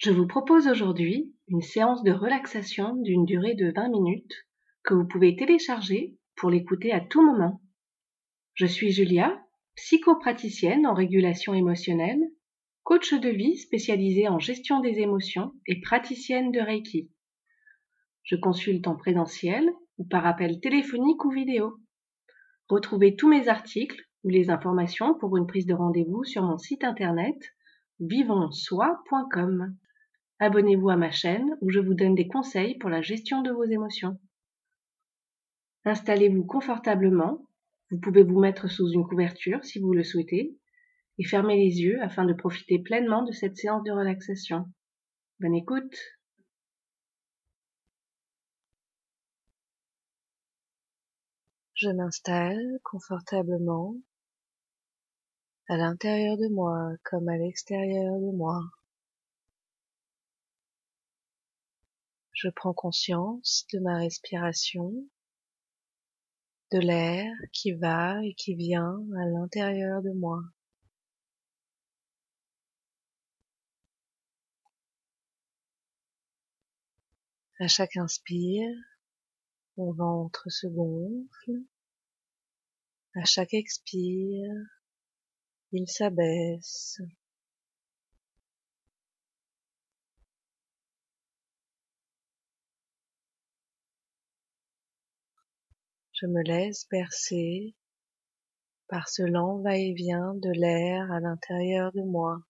Je vous propose aujourd'hui une séance de relaxation d'une durée de 20 minutes que vous pouvez télécharger pour l'écouter à tout moment. Je suis Julia, psychopraticienne en régulation émotionnelle, coach de vie spécialisée en gestion des émotions et praticienne de Reiki. Je consulte en présentiel ou par appel téléphonique ou vidéo. Retrouvez tous mes articles ou les informations pour une prise de rendez-vous sur mon site internet vivonsoi.com. Abonnez-vous à ma chaîne où je vous donne des conseils pour la gestion de vos émotions. Installez-vous confortablement. Vous pouvez vous mettre sous une couverture si vous le souhaitez et fermez les yeux afin de profiter pleinement de cette séance de relaxation. Bonne écoute Je m'installe confortablement à l'intérieur de moi comme à l'extérieur de moi. Je prends conscience de ma respiration, de l'air qui va et qui vient à l'intérieur de moi. À chaque inspire, mon ventre se gonfle. À chaque expire, il s'abaisse. Je me laisse bercer par ce lent va-et-vient de l'air à l'intérieur de moi,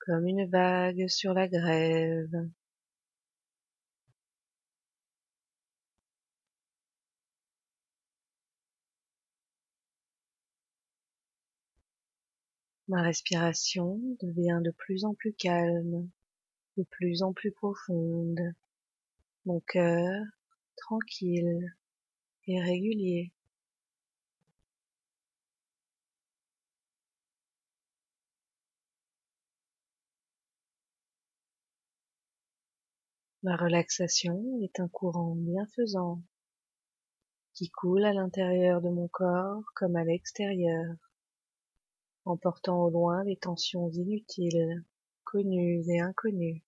comme une vague sur la grève. Ma respiration devient de plus en plus calme, de plus en plus profonde, mon cœur tranquille et régulier. Ma relaxation est un courant bienfaisant qui coule à l'intérieur de mon corps comme à l'extérieur emportant au loin les tensions inutiles, connues et inconnues.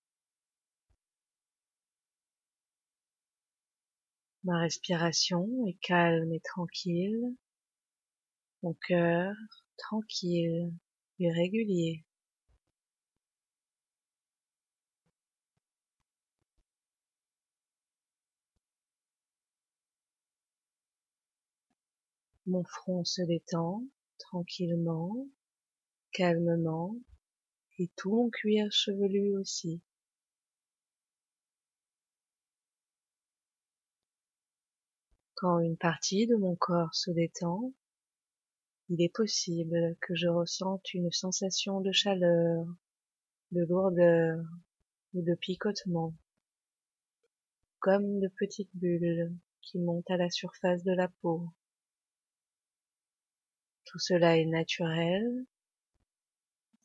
Ma respiration est calme et tranquille, mon cœur tranquille et régulier. Mon front se détend tranquillement calmement et tout mon cuir chevelu aussi. Quand une partie de mon corps se détend, il est possible que je ressente une sensation de chaleur, de lourdeur ou de picotement, comme de petites bulles qui montent à la surface de la peau. Tout cela est naturel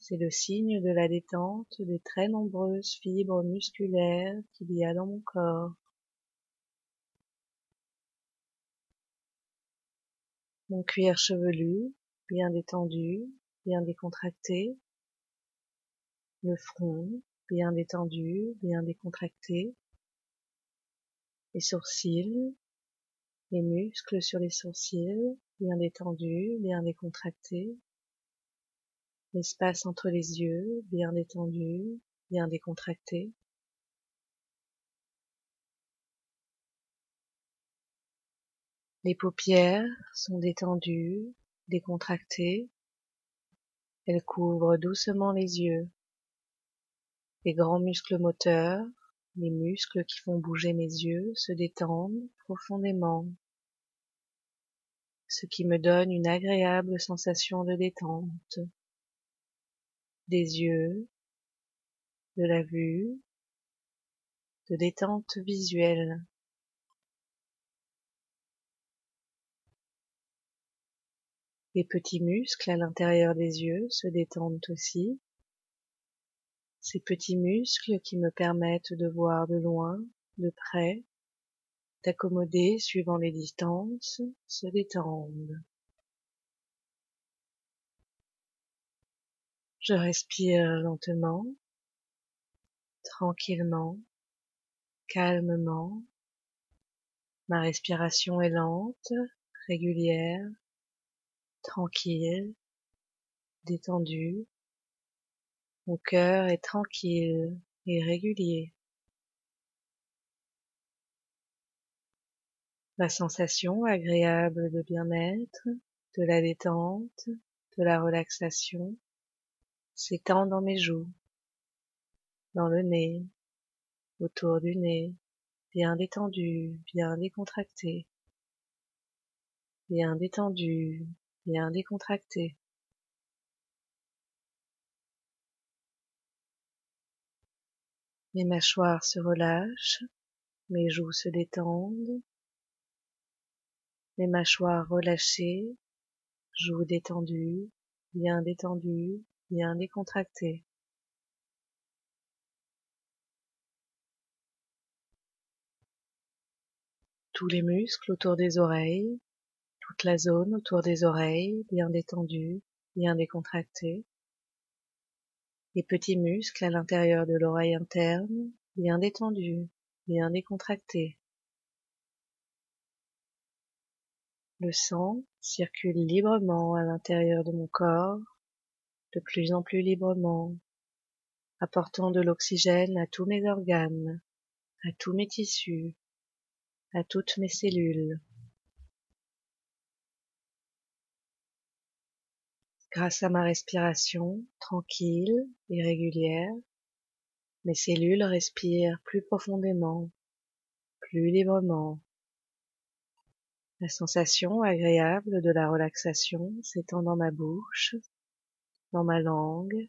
c'est le signe de la détente des très nombreuses fibres musculaires qu'il y a dans mon corps. Mon cuir chevelu, bien détendu, bien décontracté. Le front, bien détendu, bien décontracté. Les sourcils, les muscles sur les sourcils, bien détendus, bien décontractés l'espace entre les yeux bien détendu, bien décontracté. Les paupières sont détendues, décontractées. Elles couvrent doucement les yeux. Les grands muscles moteurs, les muscles qui font bouger mes yeux se détendent profondément, ce qui me donne une agréable sensation de détente des yeux, de la vue, de détente visuelle. Les petits muscles à l'intérieur des yeux se détendent aussi. Ces petits muscles qui me permettent de voir de loin, de près, d'accommoder suivant les distances, se détendent. Je respire lentement tranquillement, calmement. Ma respiration est lente, régulière, tranquille, détendue. Mon cœur est tranquille et régulier. La sensation agréable de bien-être, de la détente, de la relaxation s'étend dans mes joues, dans le nez, autour du nez, bien détendu, bien décontracté, bien détendu, bien décontracté. Mes mâchoires se relâchent, mes joues se détendent, mes mâchoires relâchées, joues détendues, bien détendues, bien décontractées. Tous les muscles autour des oreilles, toute la zone autour des oreilles, bien détendue, bien décontractée. Les petits muscles à l'intérieur de l'oreille interne, bien détendus, bien décontractés. Le sang circule librement à l'intérieur de mon corps, de plus en plus librement, apportant de l'oxygène à tous mes organes, à tous mes tissus, à toutes mes cellules. Grâce à ma respiration tranquille et régulière, mes cellules respirent plus profondément, plus librement. La sensation agréable de la relaxation s'étend dans ma bouche, dans ma langue,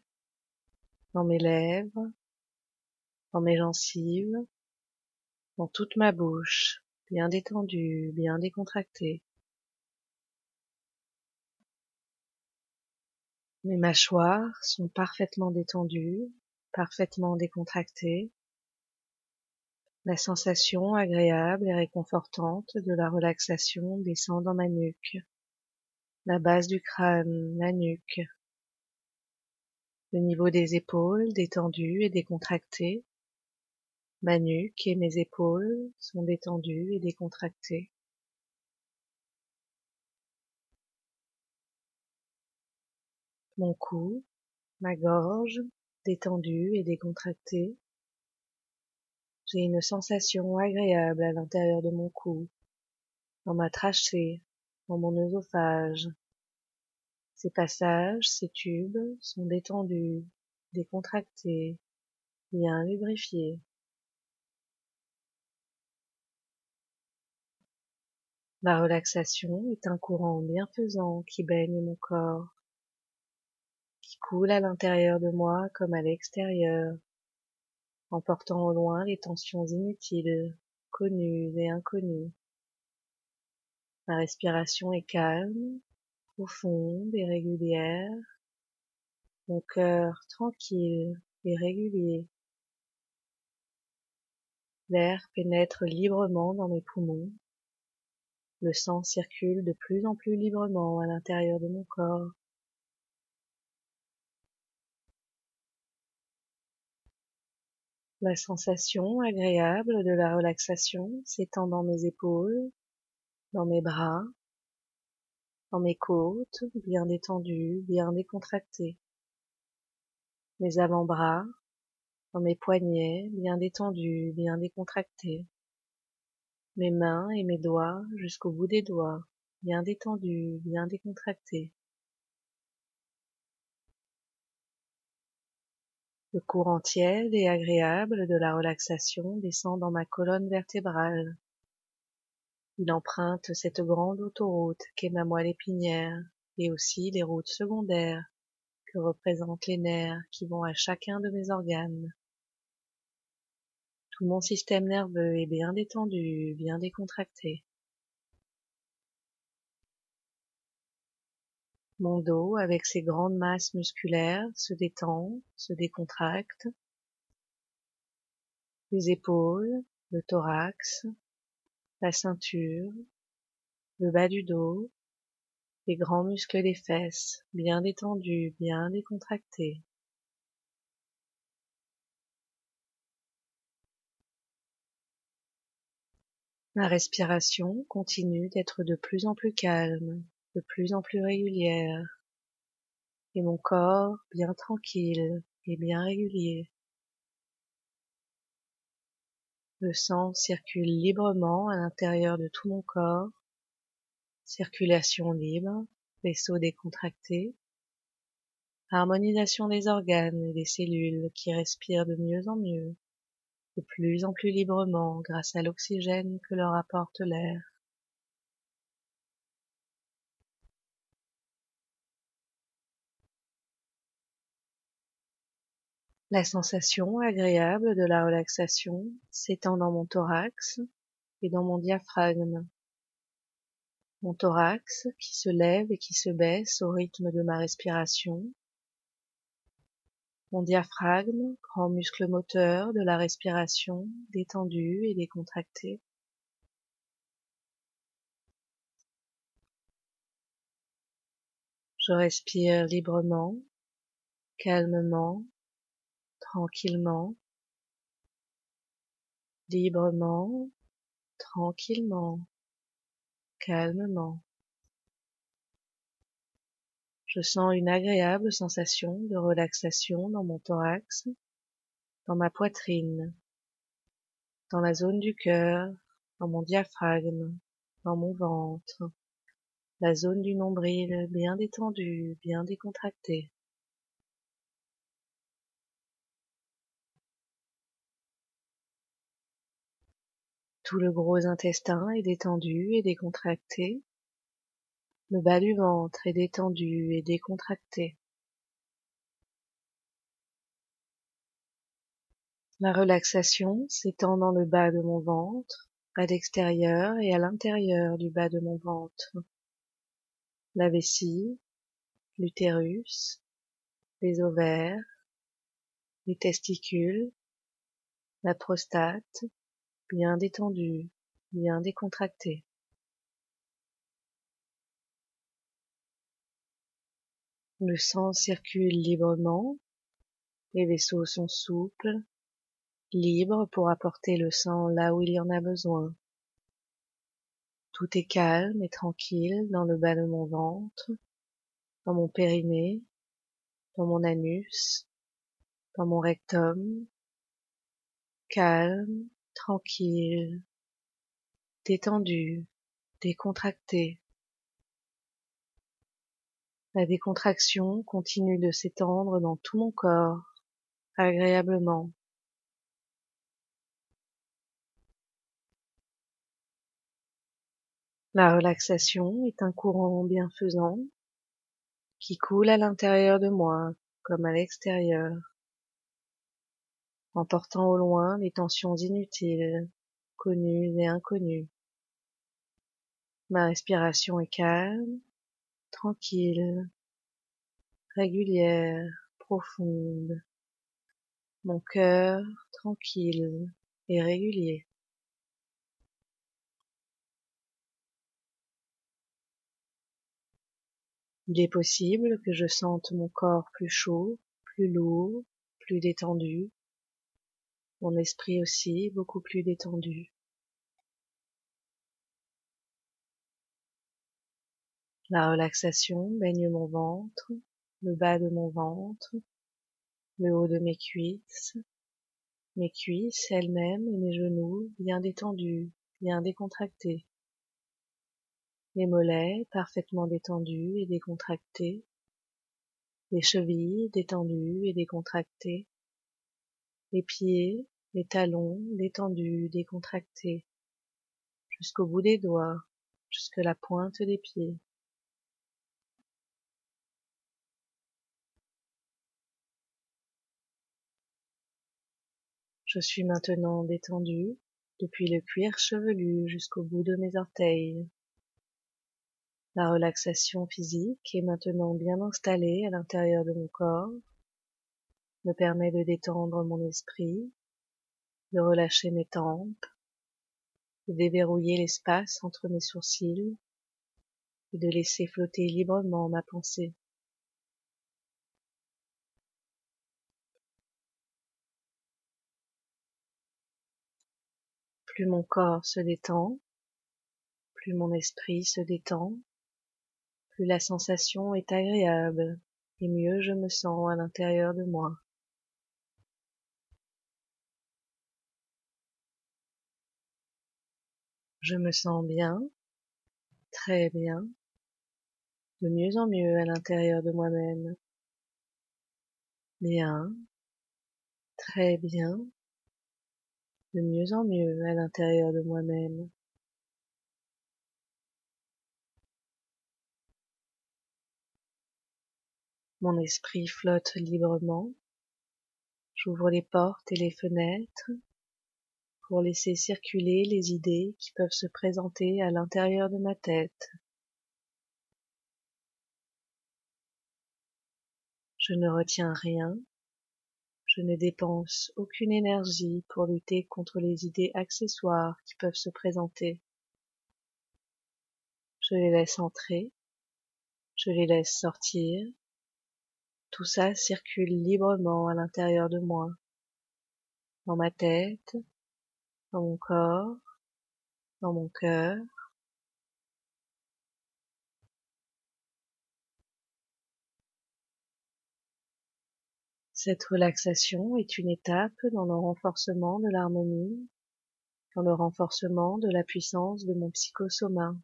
dans mes lèvres, dans mes gencives, dans toute ma bouche, bien détendue, bien décontractée. Mes mâchoires sont parfaitement détendues, parfaitement décontractées. La sensation agréable et réconfortante de la relaxation descend dans ma nuque, la base du crâne, la nuque, le niveau des épaules détendues et décontractées, ma nuque et mes épaules sont détendues et décontractées. Mon cou, ma gorge, détendue et décontractée. J'ai une sensation agréable à l'intérieur de mon cou, dans ma trachée, dans mon œsophage. Ces passages, ces tubes sont détendus, décontractés, bien lubrifiés. La relaxation est un courant bienfaisant qui baigne mon corps, coule à l'intérieur de moi comme à l'extérieur, emportant au loin les tensions inutiles, connues et inconnues. Ma respiration est calme, profonde et régulière, mon cœur tranquille et régulier. L'air pénètre librement dans mes poumons, le sang circule de plus en plus librement à l'intérieur de mon corps. La sensation agréable de la relaxation s'étend dans mes épaules, dans mes bras, dans mes côtes, bien détendues, bien décontractées, mes avant-bras, dans mes poignets, bien détendus, bien décontractés, mes mains et mes doigts jusqu'au bout des doigts, bien détendus, bien décontractés. Le courant tiède et agréable de la relaxation descend dans ma colonne vertébrale. Il emprunte cette grande autoroute qu'est ma moelle épinière et aussi les routes secondaires que représentent les nerfs qui vont à chacun de mes organes. Tout mon système nerveux est bien détendu, bien décontracté. Mon dos, avec ses grandes masses musculaires, se détend, se décontracte. Les épaules, le thorax, la ceinture, le bas du dos, les grands muscles des fesses, bien détendus, bien décontractés. Ma respiration continue d'être de plus en plus calme de plus en plus régulière, et mon corps bien tranquille et bien régulier. Le sang circule librement à l'intérieur de tout mon corps, circulation libre, vaisseau décontracté, harmonisation des organes et des cellules qui respirent de mieux en mieux, de plus en plus librement grâce à l'oxygène que leur apporte l'air. La sensation agréable de la relaxation s'étend dans mon thorax et dans mon diaphragme. Mon thorax qui se lève et qui se baisse au rythme de ma respiration. Mon diaphragme, grand muscle moteur de la respiration, détendu et décontracté. Je respire librement, calmement, tranquillement, librement, tranquillement, calmement. Je sens une agréable sensation de relaxation dans mon thorax, dans ma poitrine, dans la zone du cœur, dans mon diaphragme, dans mon ventre, la zone du nombril bien détendue, bien décontractée. Tout le gros intestin est détendu et décontracté. Le bas du ventre est détendu et décontracté. La relaxation s'étend dans le bas de mon ventre, à l'extérieur et à l'intérieur du bas de mon ventre. La vessie, l'utérus, les ovaires, les testicules, la prostate, bien détendu, bien décontracté. Le sang circule librement, les vaisseaux sont souples, libres pour apporter le sang là où il y en a besoin. Tout est calme et tranquille dans le bas de mon ventre, dans mon périnée, dans mon anus, dans mon rectum, calme, tranquille, détendu, décontracté. La décontraction continue de s'étendre dans tout mon corps, agréablement. La relaxation est un courant bienfaisant qui coule à l'intérieur de moi comme à l'extérieur, emportant au loin les tensions inutiles, connues et inconnues. Ma respiration est calme, tranquille, régulière, profonde. Mon cœur tranquille et régulier. Il est possible que je sente mon corps plus chaud, plus lourd, plus détendu, mon esprit aussi beaucoup plus détendu. La relaxation baigne mon ventre, le bas de mon ventre, le haut de mes cuisses, mes cuisses elles-mêmes et mes genoux bien détendus, bien décontractés, les mollets parfaitement détendus et décontractés, les chevilles détendues et décontractées, les pieds, les talons détendus, décontractés, jusqu'au bout des doigts, jusque la pointe des pieds. Je suis maintenant détendu depuis le cuir chevelu jusqu'au bout de mes orteils. La relaxation physique est maintenant bien installée à l'intérieur de mon corps, me permet de détendre mon esprit, de relâcher mes tempes, de déverrouiller l'espace entre mes sourcils et de laisser flotter librement ma pensée. Plus mon corps se détend, plus mon esprit se détend, plus la sensation est agréable et mieux je me sens à l'intérieur de moi. Je me sens bien, très bien, de mieux en mieux à l'intérieur de moi-même. Bien, très bien, de mieux en mieux à l'intérieur de moi-même. Mon esprit flotte librement. J'ouvre les portes et les fenêtres pour laisser circuler les idées qui peuvent se présenter à l'intérieur de ma tête. Je ne retiens rien, je ne dépense aucune énergie pour lutter contre les idées accessoires qui peuvent se présenter. Je les laisse entrer, je les laisse sortir, tout ça circule librement à l'intérieur de moi, dans ma tête, dans mon corps, dans mon cœur. Cette relaxation est une étape dans le renforcement de l'harmonie, dans le renforcement de la puissance de mon psychosoma.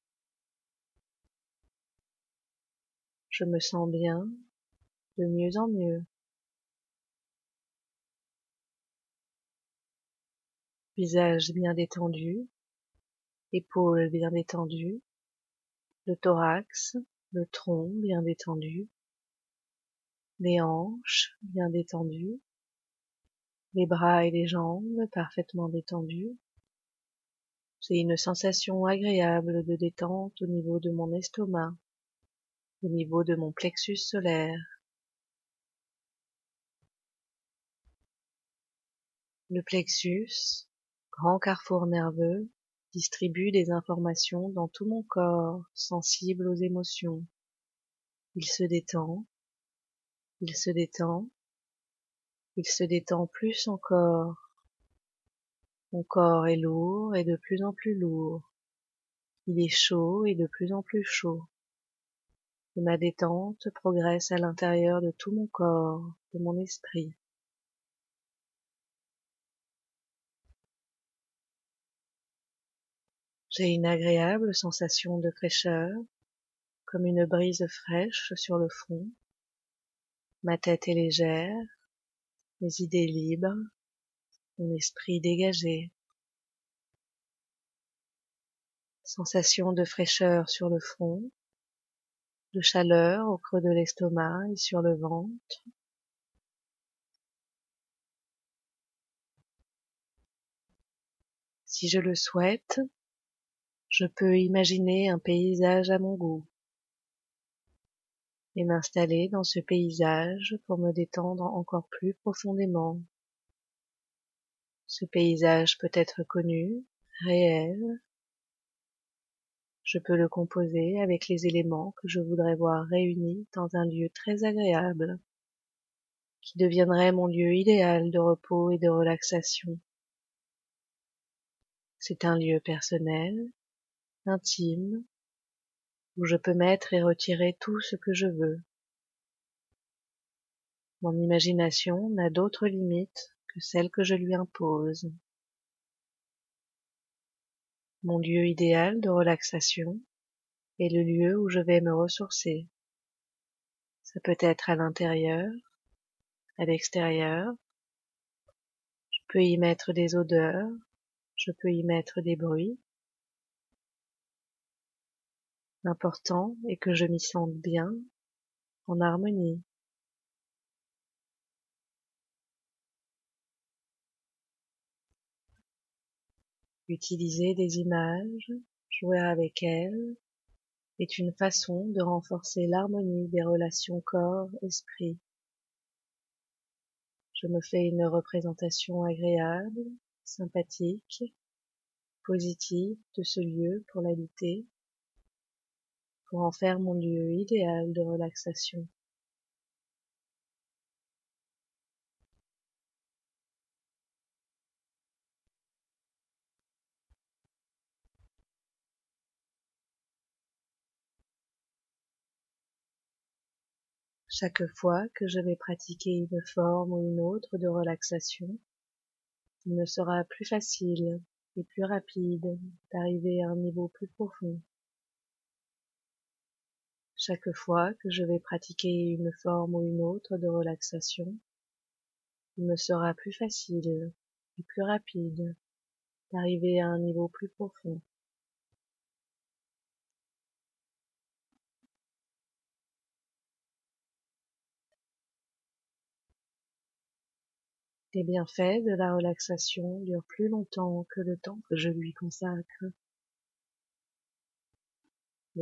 Je me sens bien, de mieux en mieux. Visage bien détendu, épaules bien détendues, le thorax, le tronc bien détendu, les hanches bien détendues, les bras et les jambes parfaitement détendus. J'ai une sensation agréable de détente au niveau de mon estomac, au niveau de mon plexus solaire, Le plexus, grand carrefour nerveux, distribue des informations dans tout mon corps sensible aux émotions. Il se détend, il se détend, il se détend plus encore. Mon corps est lourd et de plus en plus lourd. Il est chaud et de plus en plus chaud. Et ma détente progresse à l'intérieur de tout mon corps, de mon esprit. J'ai une agréable sensation de fraîcheur, comme une brise fraîche sur le front. Ma tête est légère, mes idées libres, mon esprit dégagé. Sensation de fraîcheur sur le front, de chaleur au creux de l'estomac et sur le ventre. Si je le souhaite, je peux imaginer un paysage à mon goût et m'installer dans ce paysage pour me détendre encore plus profondément. Ce paysage peut être connu, réel. Je peux le composer avec les éléments que je voudrais voir réunis dans un lieu très agréable, qui deviendrait mon lieu idéal de repos et de relaxation. C'est un lieu personnel, intime, où je peux mettre et retirer tout ce que je veux. Mon imagination n'a d'autre limite que celle que je lui impose. Mon lieu idéal de relaxation est le lieu où je vais me ressourcer. Ça peut être à l'intérieur, à l'extérieur. Je peux y mettre des odeurs, je peux y mettre des bruits, L'important est que je m'y sente bien, en harmonie. Utiliser des images, jouer avec elles, est une façon de renforcer l'harmonie des relations corps-esprit. Je me fais une représentation agréable, sympathique, positive de ce lieu pour l'habiter pour en faire mon lieu idéal de relaxation. Chaque fois que je vais pratiquer une forme ou une autre de relaxation, il me sera plus facile et plus rapide d'arriver à un niveau plus profond chaque fois que je vais pratiquer une forme ou une autre de relaxation, il me sera plus facile et plus rapide d'arriver à un niveau plus profond. Les bienfaits de la relaxation durent plus longtemps que le temps que je lui consacre.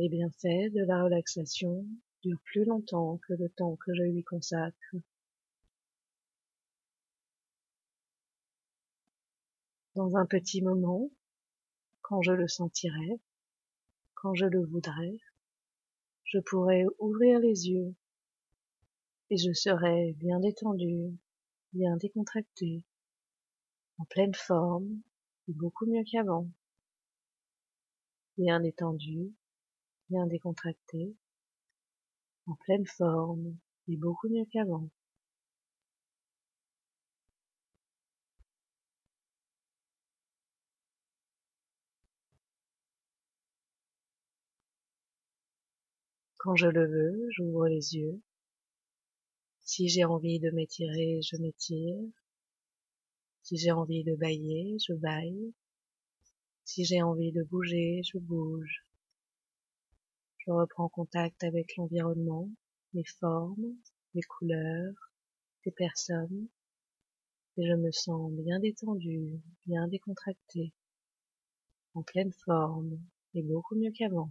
Les bienfaits de la relaxation durent plus longtemps que le temps que je lui consacre. Dans un petit moment, quand je le sentirai, quand je le voudrais, je pourrai ouvrir les yeux et je serai bien détendu, bien décontracté, en pleine forme et beaucoup mieux qu'avant, bien détendu, bien décontracté, en pleine forme et beaucoup mieux qu'avant. Quand je le veux, j'ouvre les yeux. Si j'ai envie de m'étirer, je m'étire. Si j'ai envie de bailler, je baille. Si j'ai envie de bouger, je bouge. Je reprends contact avec l'environnement, les formes, les couleurs, les personnes, et je me sens bien détendu, bien décontracté, en pleine forme et beaucoup mieux qu'avant.